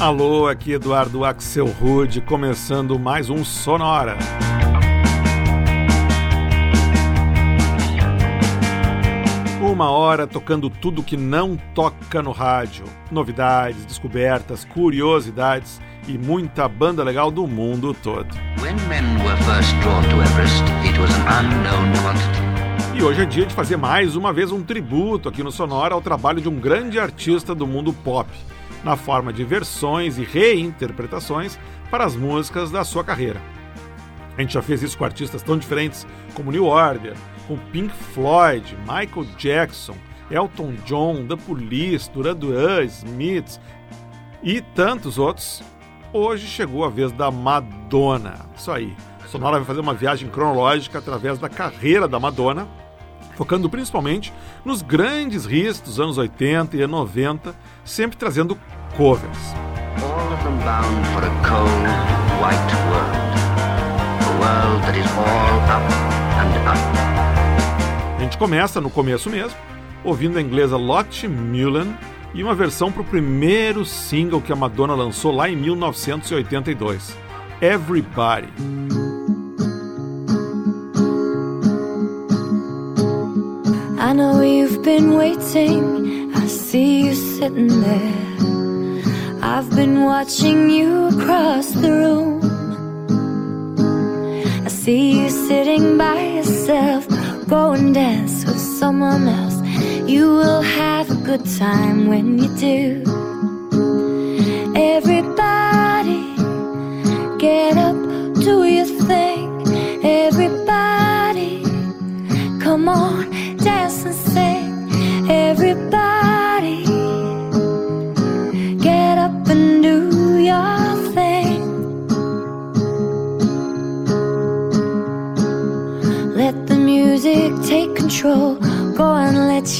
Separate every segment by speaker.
Speaker 1: Alô, aqui Eduardo Axel Rude, começando mais um Sonora. Uma hora tocando tudo que não toca no rádio. Novidades, descobertas, curiosidades e muita banda legal do mundo todo. E hoje é dia de fazer mais uma vez um tributo aqui no Sonora ao trabalho de um grande artista do mundo pop na forma de versões e reinterpretações para as músicas da sua carreira. A gente já fez isso com artistas tão diferentes como New Order, com Pink Floyd, Michael Jackson, Elton John, The Police, Duran Duran, Smiths e tantos outros. Hoje chegou a vez da Madonna. Isso aí. Sonora vai fazer uma viagem cronológica através da carreira da Madonna, focando principalmente nos grandes hits dos anos 80 e 90 sempre trazendo covers. All of them bound for a cold, white world. A world that is all up and up. A gente começa no começo mesmo, ouvindo a inglesa Lotte Mullen e uma versão para o primeiro single que a Madonna lançou lá em 1982, Everybody. I know you've been waiting see you sitting there. I've been watching you across the room. I see you sitting by yourself. Go and dance with someone else. You will have a good time when you do. Everybody, get up,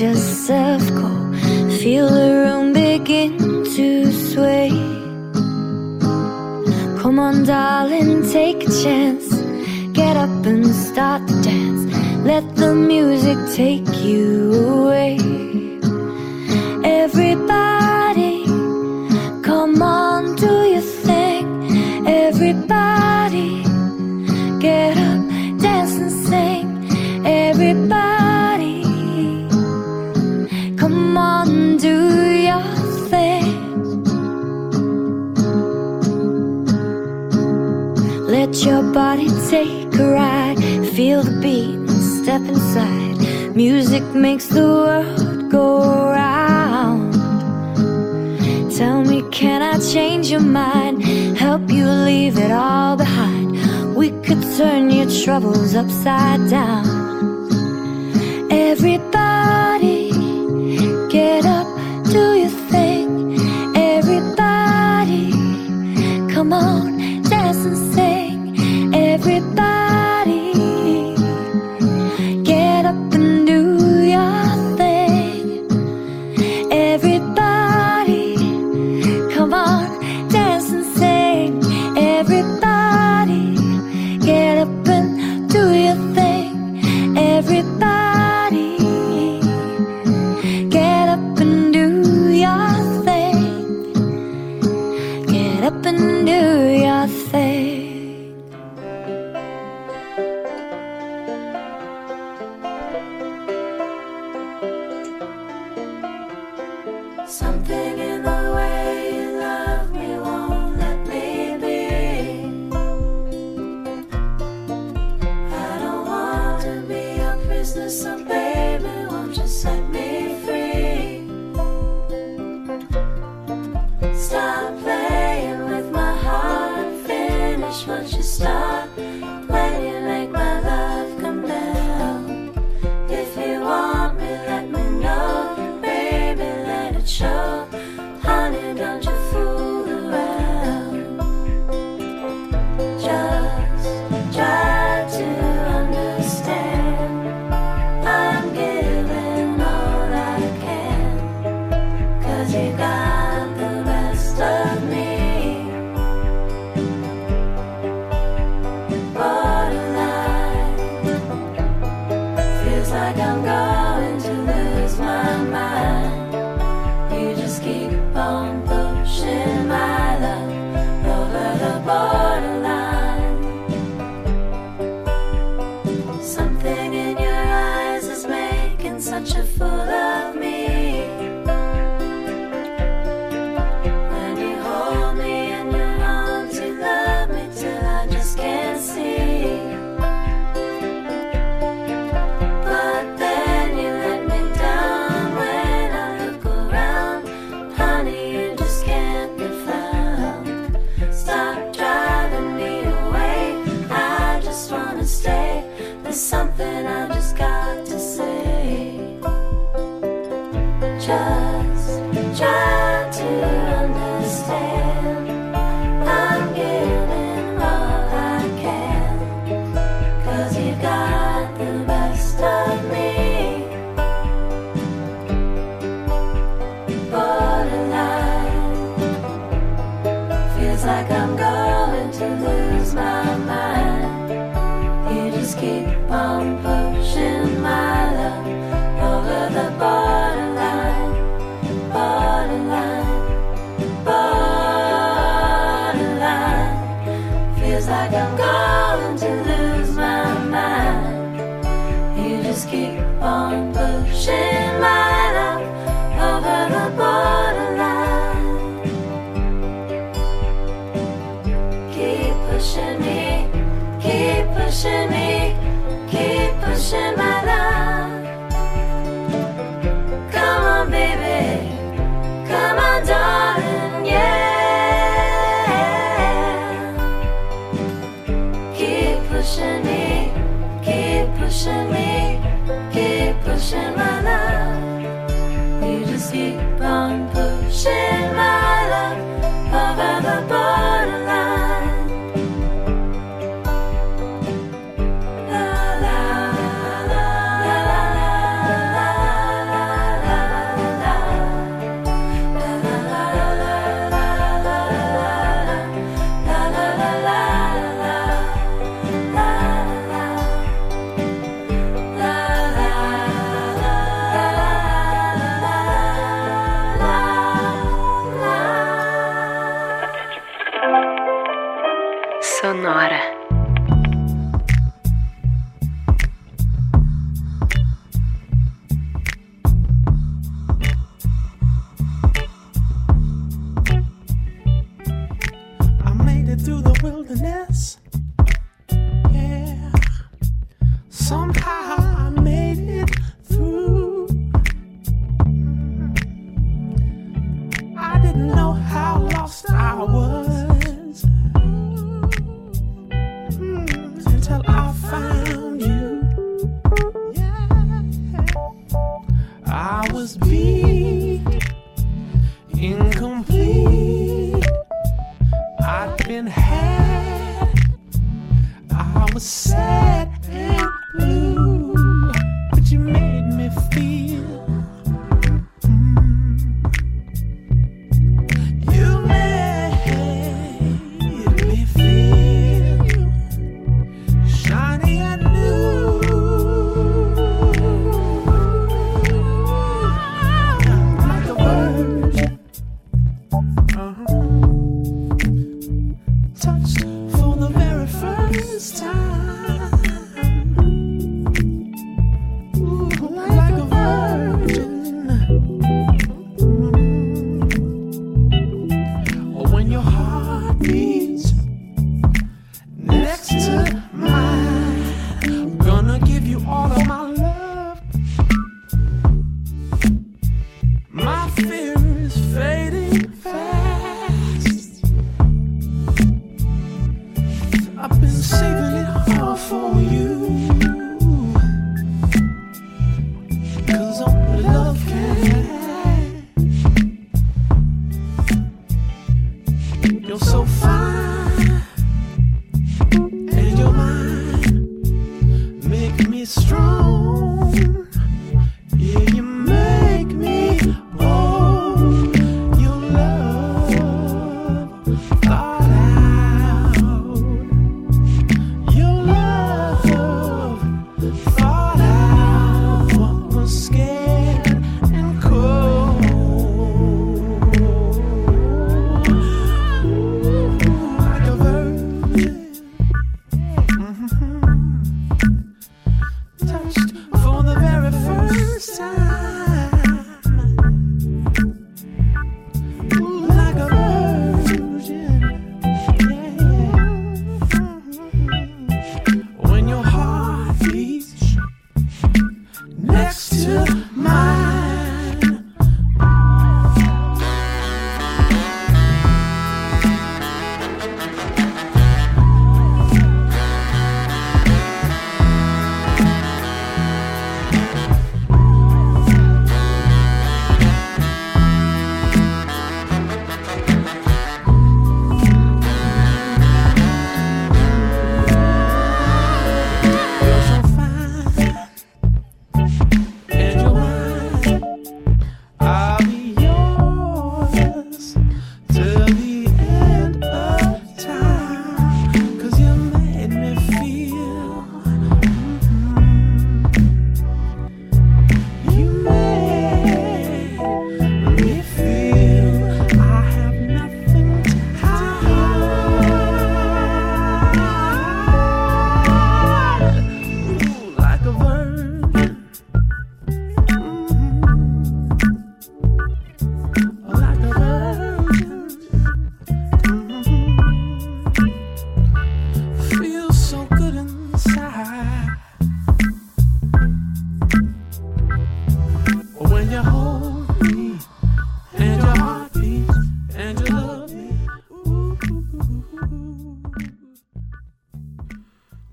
Speaker 1: let yourself go. Feel the room begin to sway. Come on, darling, take a chance. Get up and start to dance. Let the music take you away. Take a ride. Feel the beat and step inside. Music makes the world go round. Tell me, can I change your mind? Help you leave it all behind. We could turn your troubles upside down.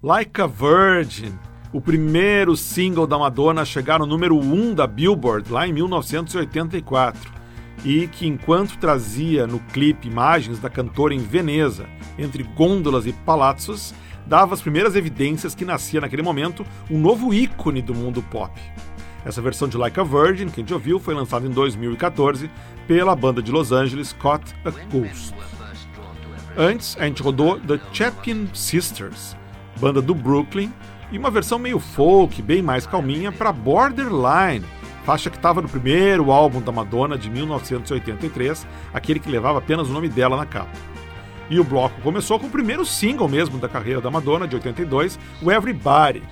Speaker 2: Like a Virgin, o primeiro single da Madonna a chegar no número 1 da Billboard lá em 1984 e que, enquanto trazia no clipe imagens da cantora em Veneza, entre gôndolas e palazzos, dava as primeiras evidências que nascia naquele momento um novo ícone do mundo pop. Essa versão de Like a Virgin, que a gente ouviu, foi lançada em 2014 pela banda de Los Angeles Caught a Ghost. Antes, a gente rodou The Chapin Sisters, banda do Brooklyn, e uma versão meio folk, bem mais calminha, para Borderline, faixa que estava no primeiro álbum da Madonna de 1983, aquele que levava apenas o nome dela na capa. E o bloco começou com o primeiro single mesmo da carreira da Madonna, de 82, o Everybody.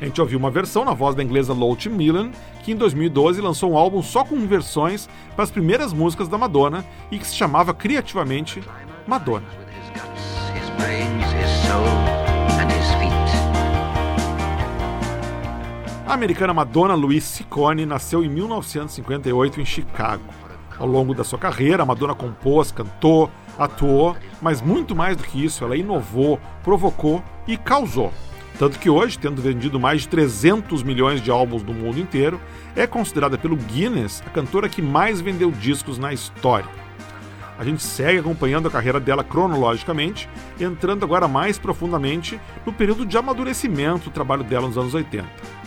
Speaker 2: A gente ouviu uma versão na voz da inglesa Lotte Millen, que em 2012 lançou um álbum só com versões para as primeiras músicas da Madonna e que se chamava criativamente Madonna. A americana Madonna Louise Ciccone nasceu em 1958 em Chicago. Ao longo da sua carreira, Madonna compôs, cantou, atuou, mas muito mais do que isso, ela inovou, provocou e causou. Tanto que hoje, tendo vendido mais de 300 milhões de álbuns no mundo inteiro, é considerada pelo Guinness a cantora que mais vendeu discos na história. A gente segue acompanhando a carreira dela cronologicamente, entrando agora mais profundamente no período de amadurecimento do trabalho dela nos anos 80.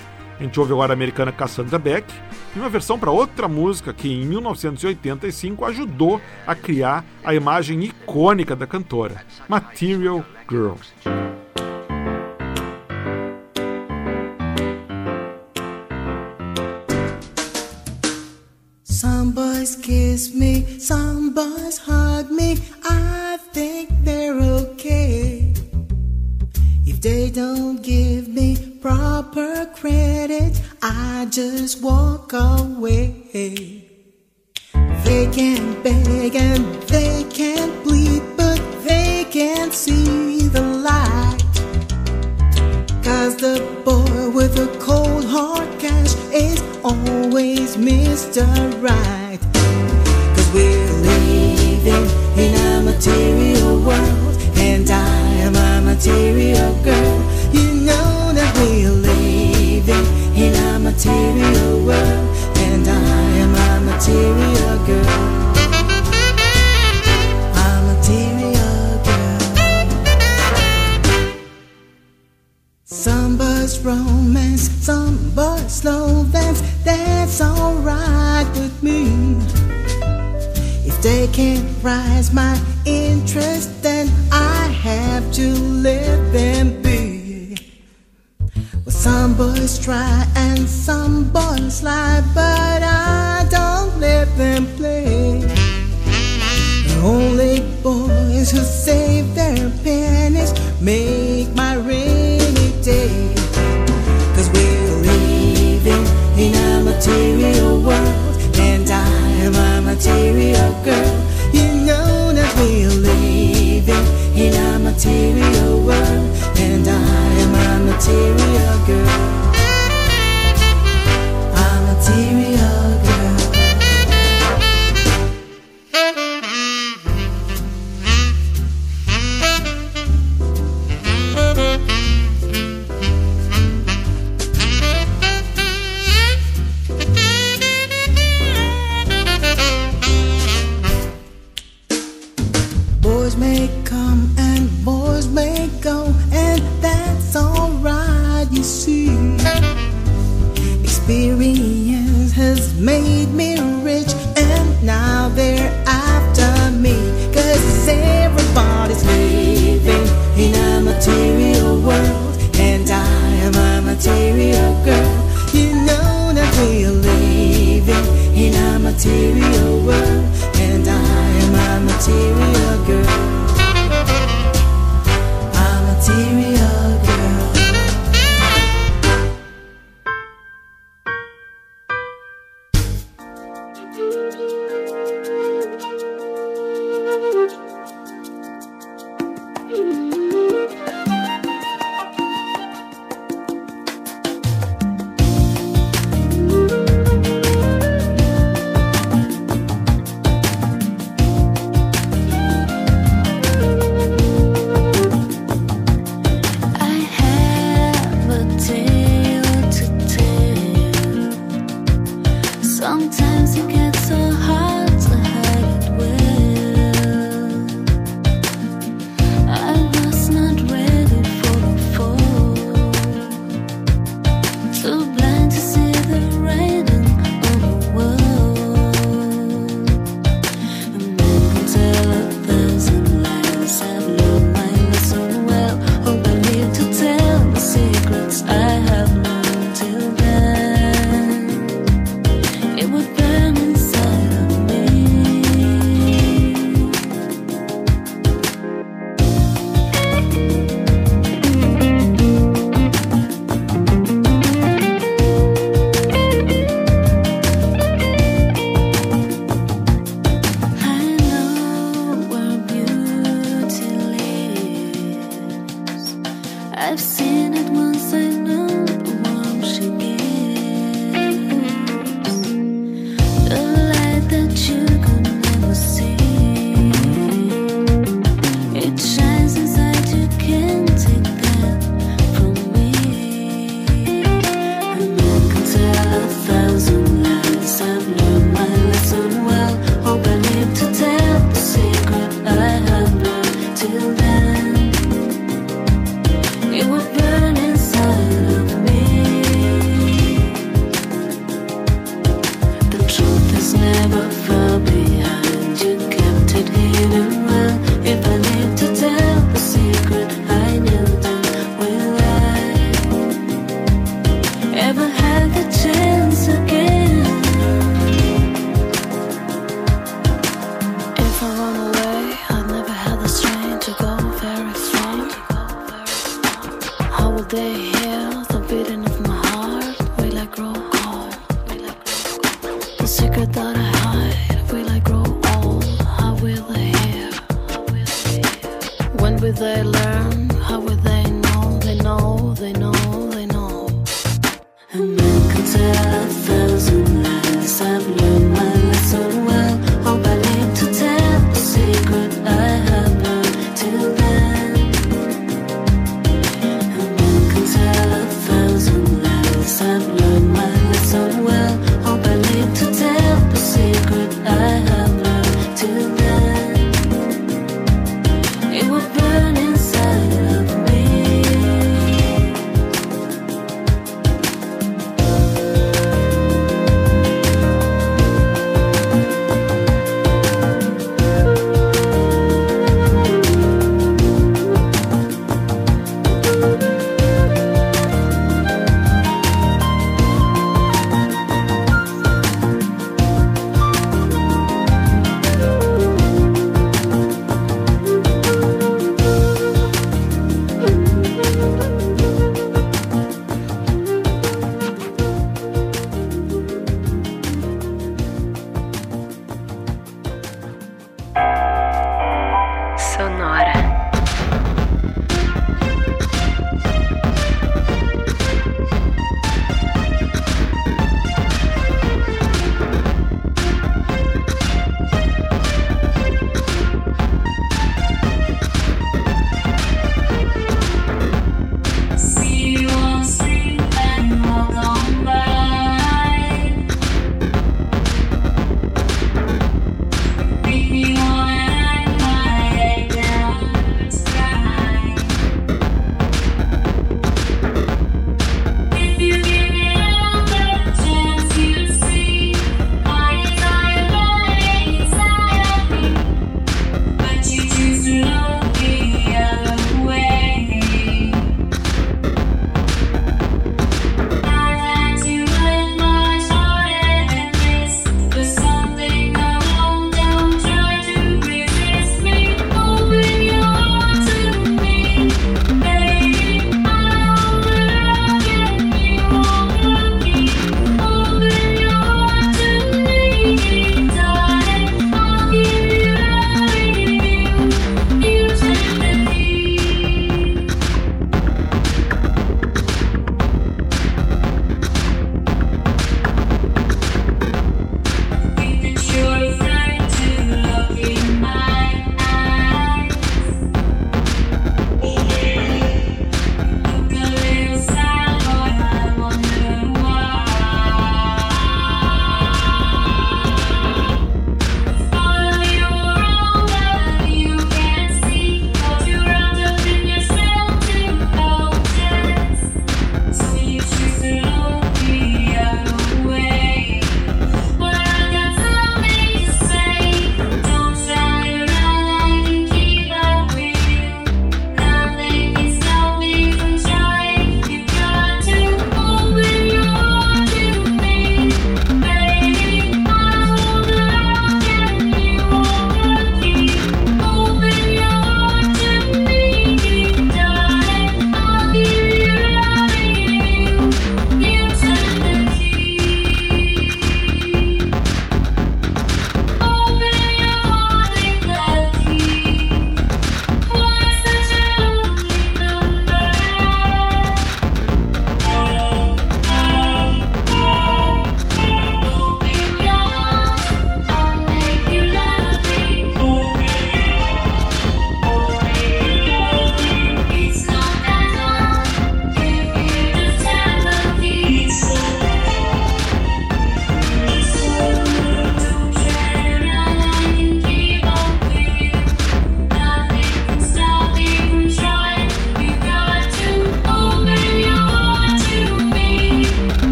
Speaker 2: A gente ouve agora a americana Cassandra Beck e uma versão para outra música que em 1985 ajudou a criar a imagem icônica da cantora, Material Girl. Some boys kiss me, some boys hug me. I think they're okay. If they don't give me proper credit, I just walk away. They can beg and they can plead, but they can't see the light. Cause the boy with the cold hard cash is always Mr. Right. Cause we're living in a material world, and I am a material
Speaker 3: I've seen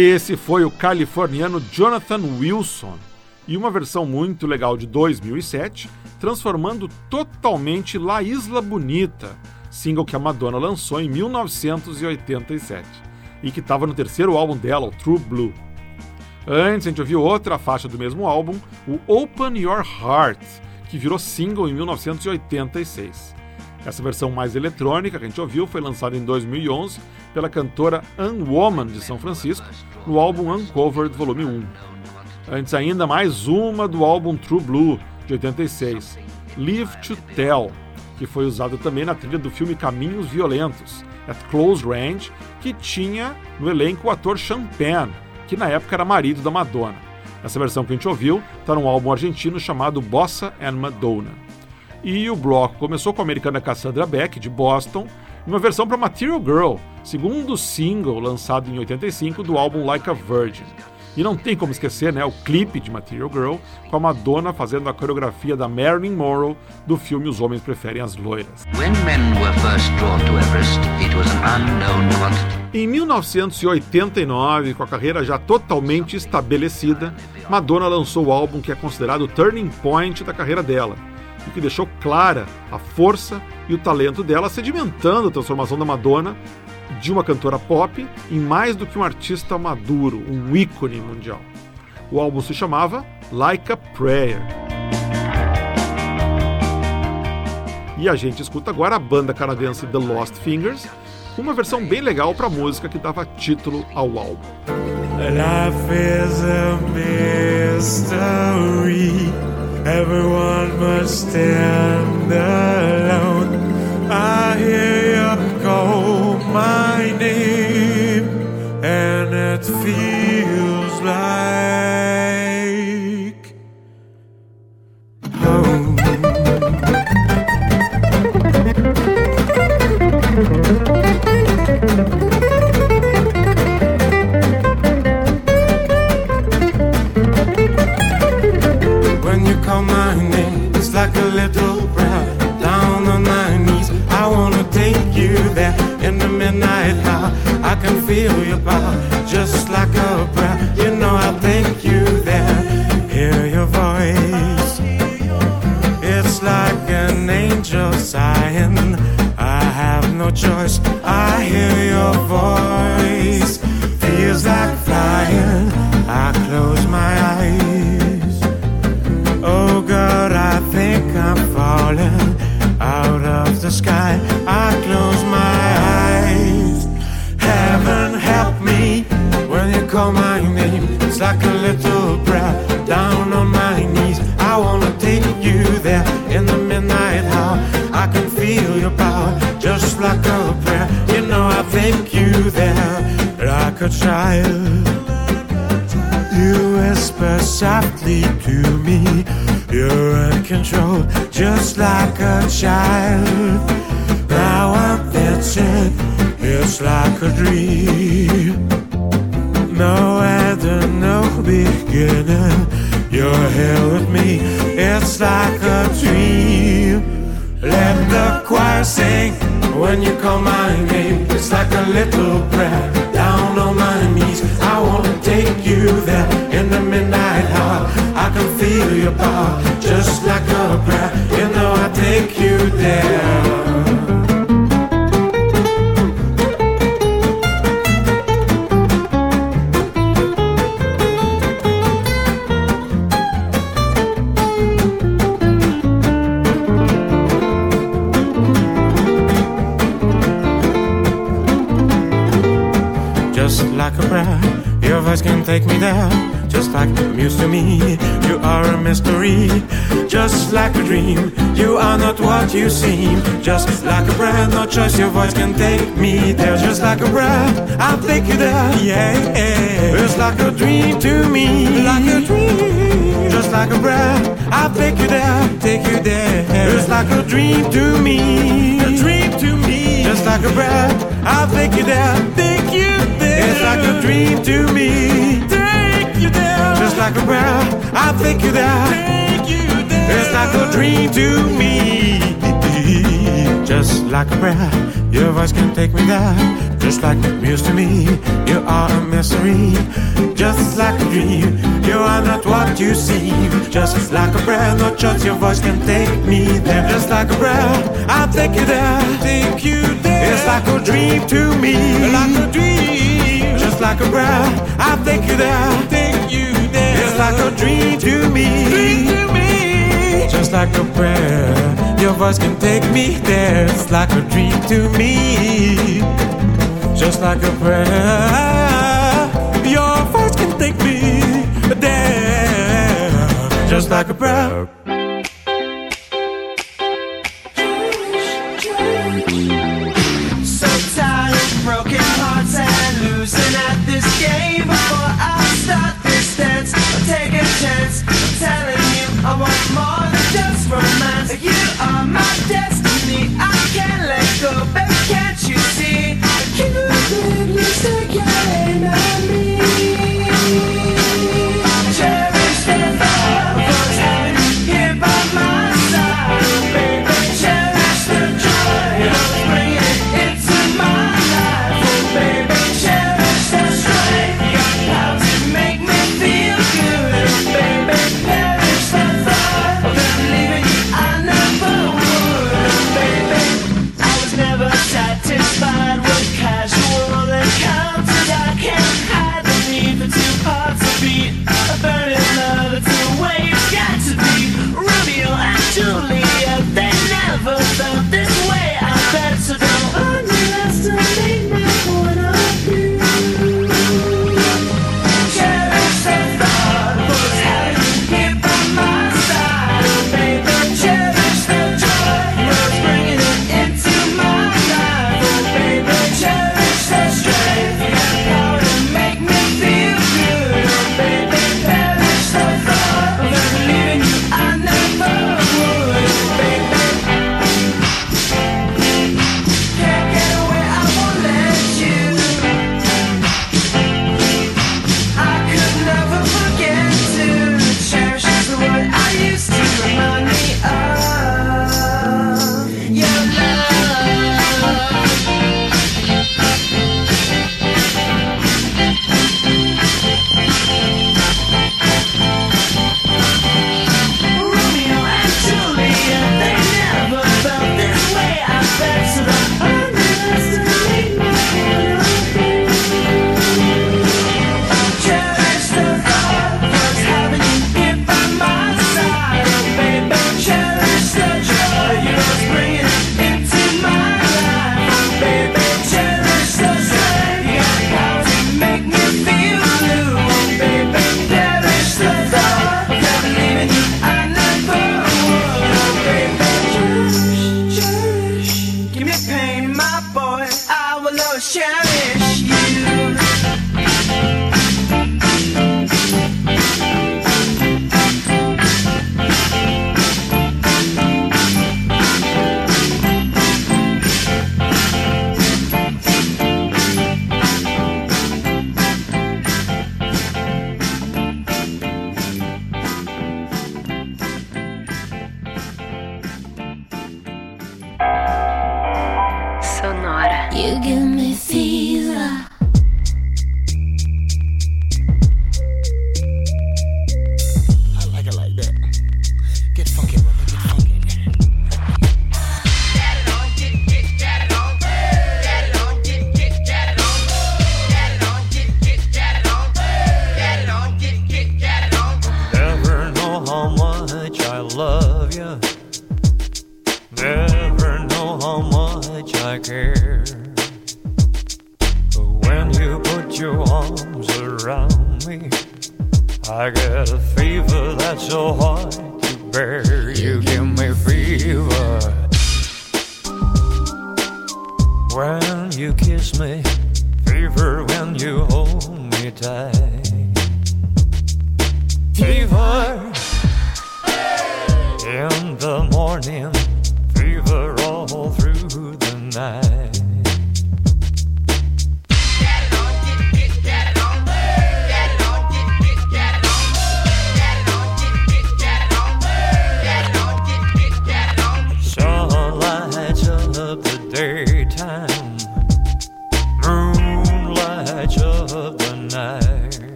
Speaker 2: Esse foi o californiano Jonathan Wilson e uma versão muito legal de 2007, transformando totalmente La Isla Bonita, single que a Madonna lançou em 1987 e que estava no terceiro álbum dela, o True Blue. Antes a gente ouviu outra faixa do mesmo álbum, o Open Your Heart, que virou single em 1986. Essa versão mais eletrônica que a gente ouviu foi lançada em 2011 pela cantora Unwoman de São Francisco no álbum Uncovered Volume 1. Antes ainda mais uma do álbum True Blue de 86, Live to Tell, que foi usado também na trilha do filme Caminhos Violentos, At Close Range, que tinha no elenco o ator Penn, que na época era marido da Madonna. Essa versão que a gente ouviu está num álbum argentino chamado Bossa and Madonna. E o bloco começou com a americana Cassandra Beck, de Boston, uma versão para Material Girl, segundo single lançado em 85 do álbum Like a Virgin. E não tem como esquecer, né, o clipe de Material Girl com a Madonna fazendo a coreografia da Marilyn Monroe do filme Os Homens Preferem as Loiras.
Speaker 4: When men were first drawn to Everest.
Speaker 2: Em 1989, com a carreira já totalmente estabelecida, Madonna lançou o álbum que é considerado o turning point da carreira dela, e que deixou clara a força e o talento dela, sedimentando a transformação da Madonna de uma cantora pop em mais do que um artista maduro, um ícone mundial. O álbum se chamava Like a Prayer. E a gente escuta agora a banda canadense The Lost Fingers, com uma versão bem legal para a música que dava título ao álbum.
Speaker 5: Life is a mystery. Everyone must stand alone. I hear you call my name, and it feels like home. midnight hour. I can feel your power, just like a breath. You know I think you there. Hear your voice. It's like an angel sighing. I have no choice. I hear your voice. Like a little breath down on my knees. I wanna take you there in the midnight hour. I can feel your power just like a prayer. You know I thank you there like a child. You whisper softly to me. You're in control, just like a child. Now I'm dancing, it's like a dream. Beginning. You're here with me, it's like a dream. Let the choir sing when you call my name. It's like a little prayer down on my knees. I wanna take you there in the midnight hour. I can feel your power just like a prayer. You know I take you there. Take me there, just like a muse to me. You are a mystery, just like a dream. You are not what you seem, just like a breath. No choice, your voice can take me there, just like a breath. I'll take you there, yeah. It's like a dream to me, like a dream. Just like a breath, I'll take you there, take you there. It's like a dream to me, a dream to me. Just like a breath, I'll take you there, take you. It's like a dream to me. Take you there. Just like a prayer, I'll take you there. Take you there. It's like a dream to me. Just like a prayer, your voice can take me there. Just like music to me, you are a mystery. Just like a dream, you are not what you seem. Just like a prayer, no choice, your voice can take me there. Just like a prayer, I'll take you there. Take you there. It's like a dream to me. Like a dream. Just like a prayer, I'll take you there. Take you there. It's like a dream to me. Dream to me. Just like a prayer, your voice can take me there. It's like a dream to me. Just like a prayer, your voice can take me there. Just like a prayer.
Speaker 2: choosing.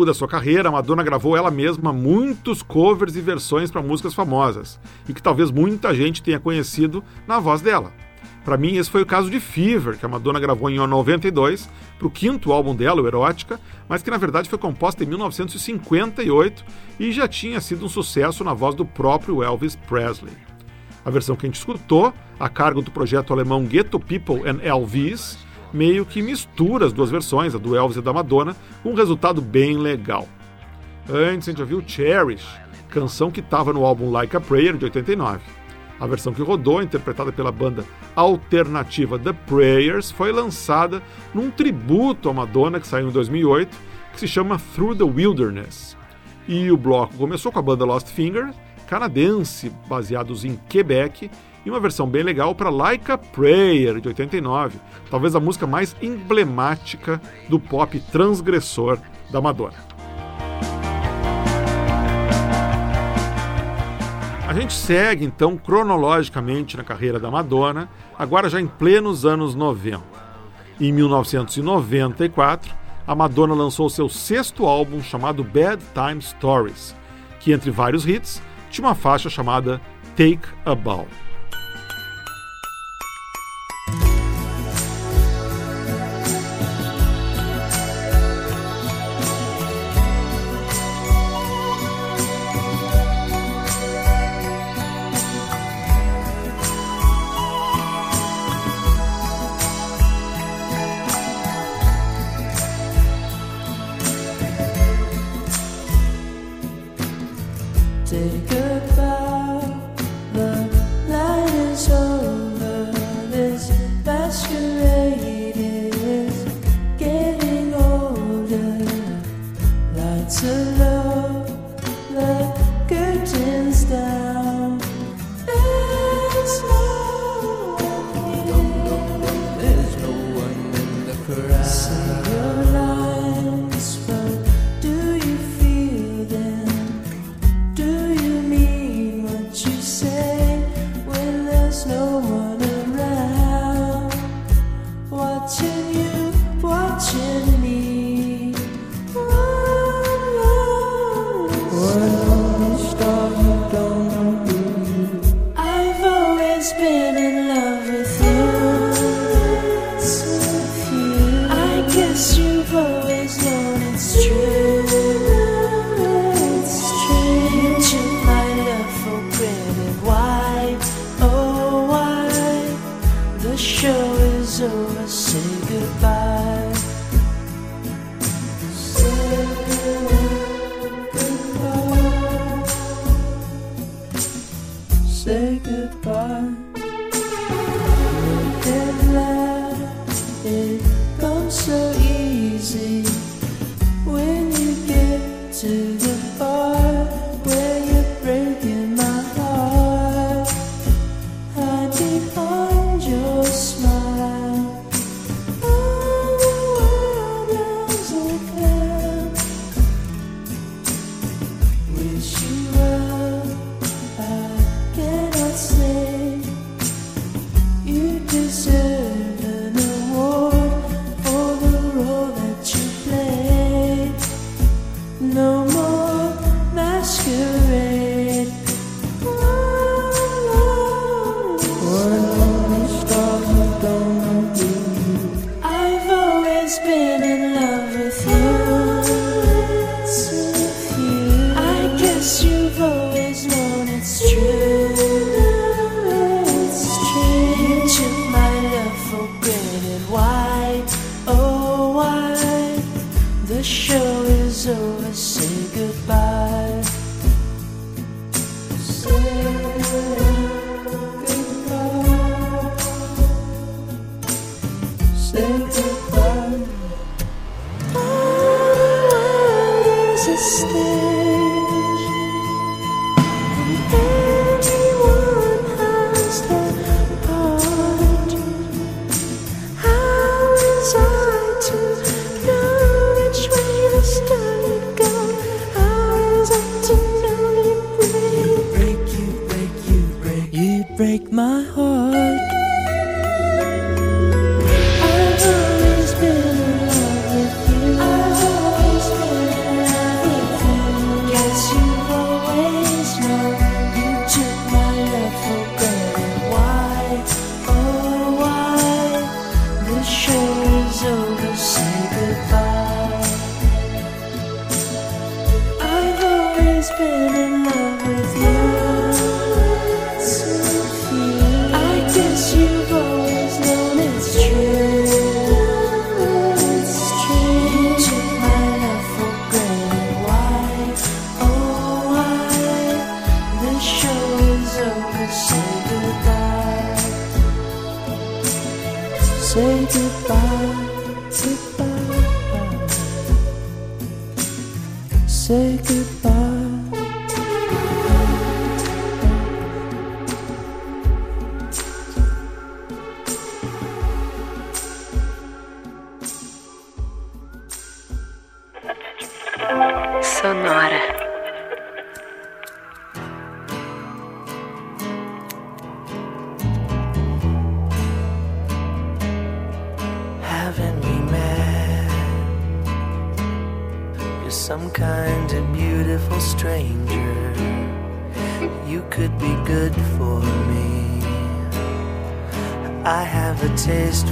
Speaker 2: Longo da sua carreira, Madonna gravou ela mesma muitos covers e versões para músicas famosas, e que talvez muita gente tenha conhecido na voz dela. Para mim, esse foi o caso de Fever, que a Madonna gravou em 92 para o quinto álbum dela, o Erótica, mas que na verdade foi composta em 1958 e já tinha sido um sucesso na voz do próprio Elvis Presley. A versão que a gente escutou, a cargo do projeto alemão Ghetto People and Elvis, meio que mistura as duas versões, a do Elvis e da Madonna, com um resultado bem legal. Antes a gente ouviu Cherish, canção que estava no álbum Like a Prayer de 89. A versão que rodou, interpretada pela banda alternativa The Prayers, foi lançada num tributo à Madonna que saiu em 2008, que se chama Through the Wilderness. E o bloco começou com a banda Lost Finger, canadense, baseados em Quebec, e uma versão bem legal para Like a Prayer de 89, talvez a música mais emblemática do pop transgressor da Madonna. A gente segue então cronologicamente na carreira da Madonna, agora já em plenos anos 90. Em 1994, a Madonna lançou seu sexto álbum chamado Bad Time Stories, que entre vários hits tinha uma faixa chamada Take a Bow.
Speaker 6: Show is over. Say goodbye.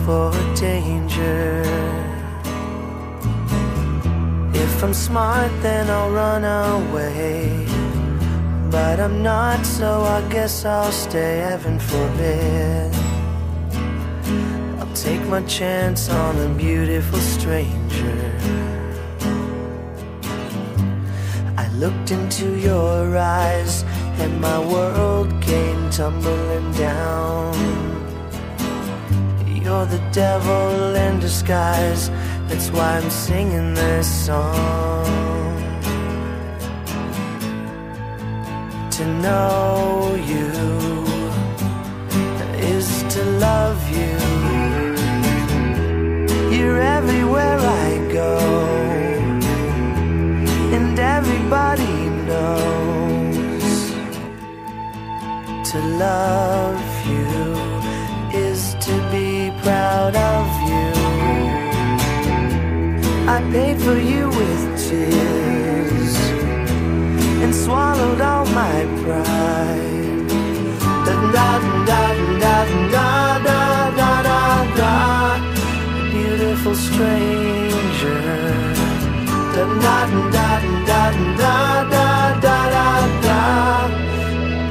Speaker 6: For
Speaker 7: danger. If I'm smart, then I'll run away. But I'm not, so I guess I'll stay. Heaven forbid. I'll take my chance on a beautiful stranger. I looked into your eyes, and my world came tumbling down. You're the devil in disguise, that's why I'm singing this song. To know you is to love you. You're everywhere I go, and everybody knows. To love you I paid for you with tears and swallowed all my pride. Da da da da da da da da da. Beautiful stranger. Da da da da da da da da da.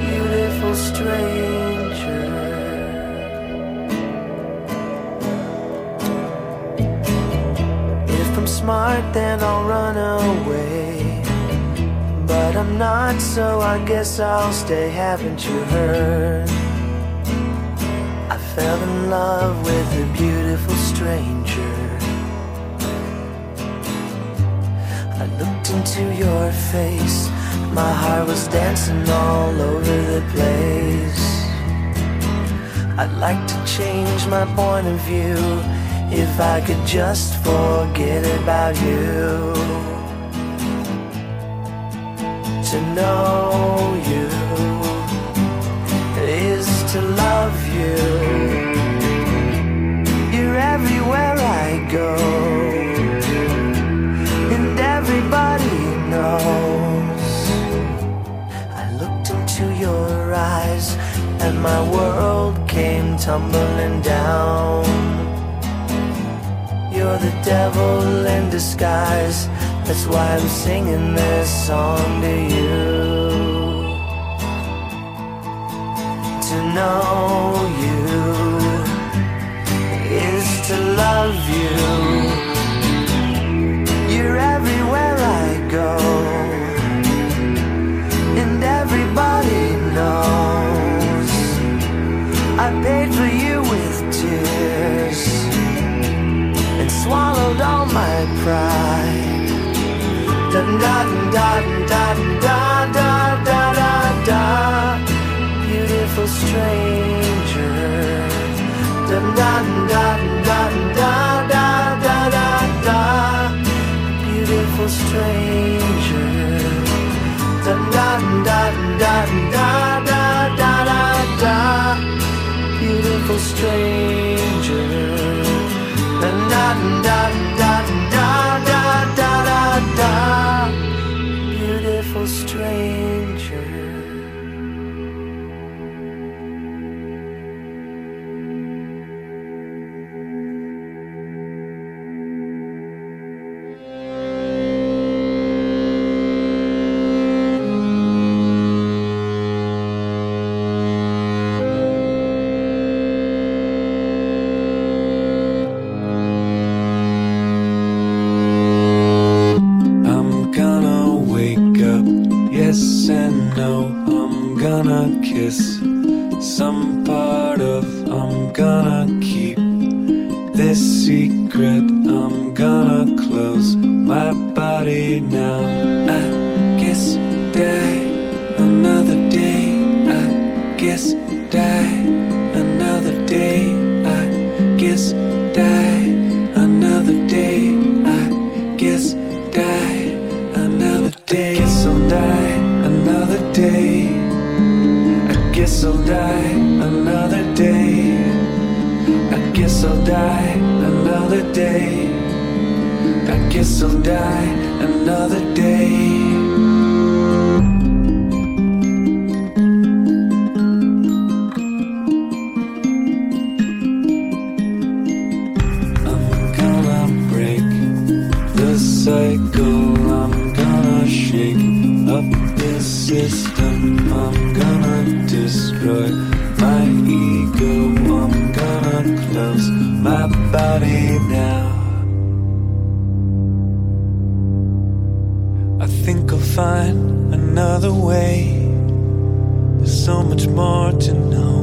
Speaker 7: Beautiful stranger. Smart, then I'll run away. But I'm not, so I guess I'll stay. Haven't you heard? I fell in love with a beautiful stranger. I looked into your face, my heart was dancing all over the place. I'd like to change my point of view if I could just forget about you. To know you is to love you. You're everywhere I go, and everybody knows. I looked into your eyes, and my world came tumbling down. You're the devil in disguise. That's why I'm singing this song to you. To know you is to love you. You're everywhere I go, and everybody knows. I paid for you swallowed all my pride. Da da da da da da da da da. Beautiful stranger. Da da da da da da da da da. Beautiful stranger. Da da da da da.
Speaker 8: Find another way. There's so much more to know.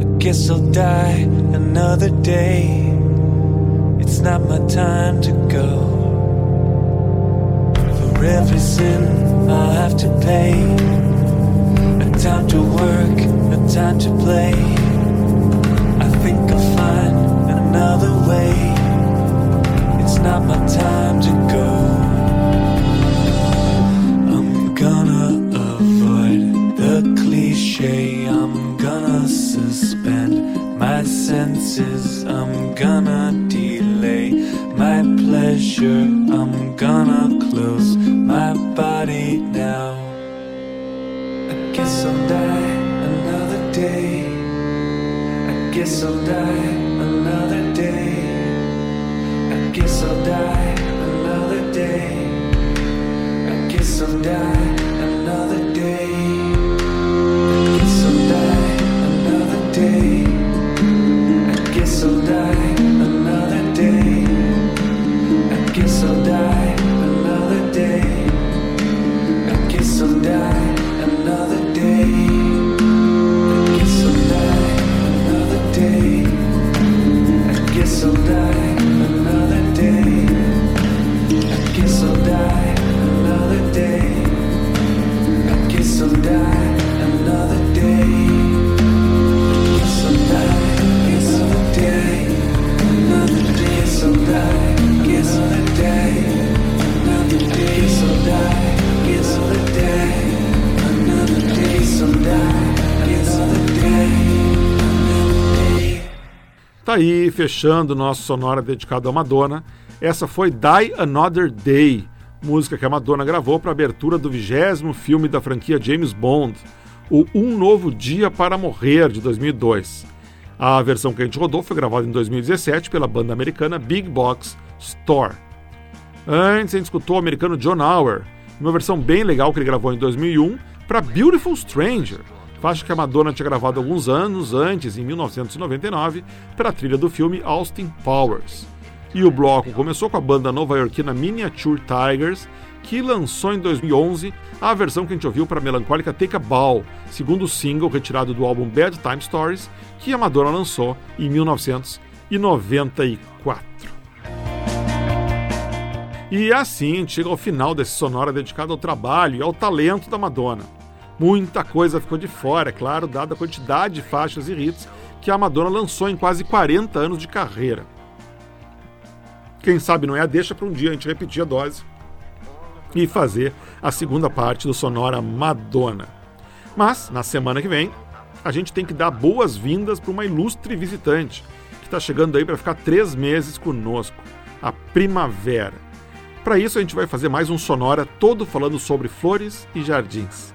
Speaker 8: I guess I'll die another day. It's not my time to go. For every sin I'll have to pay. A time to work, a time to play. I think I'll find another way. It's not my time to go. Cliche. I'm gonna suspend my senses. I'm gonna delay my pleasure. I'm gonna close my body now. I guess I'll die another day. I guess I'll die
Speaker 2: aí, fechando o nosso sonora dedicado a Madonna. Essa foi Die Another Day, música que a Madonna gravou para a abertura do vigésimo filme da franquia James Bond, o Um Novo Dia para Morrer, de 2002. A versão que a gente rodou foi gravada em 2017 pela banda americana Big Box Store. Antes a gente escutou o americano John Hour, uma versão bem legal que ele gravou em 2001 para Beautiful Stranger, faixa que a Madonna tinha gravado alguns anos antes, em 1999, para a trilha do filme Austin Powers. E o bloco começou com a banda nova-iorquina Miniature Tigers, que lançou em 2011 a versão que a gente ouviu para a melancólica Take a Bow, segundo single retirado do álbum Bad Time Stories, que a Madonna lançou em 1994. E assim a gente chega ao final desse sonora dedicado ao trabalho e ao talento da Madonna. Muita coisa ficou de fora, é claro, dada a quantidade de faixas e hits que a Madonna lançou em quase 40 anos de carreira. Quem sabe não é a deixa para um dia a gente repetir a dose e fazer a segunda parte do Sonora Madonna. Mas, na semana que vem, a gente tem que dar boas-vindas para uma ilustre visitante que está chegando aí para ficar três meses conosco, a Primavera. Para isso, a gente vai fazer mais um Sonora todo falando sobre flores e jardins.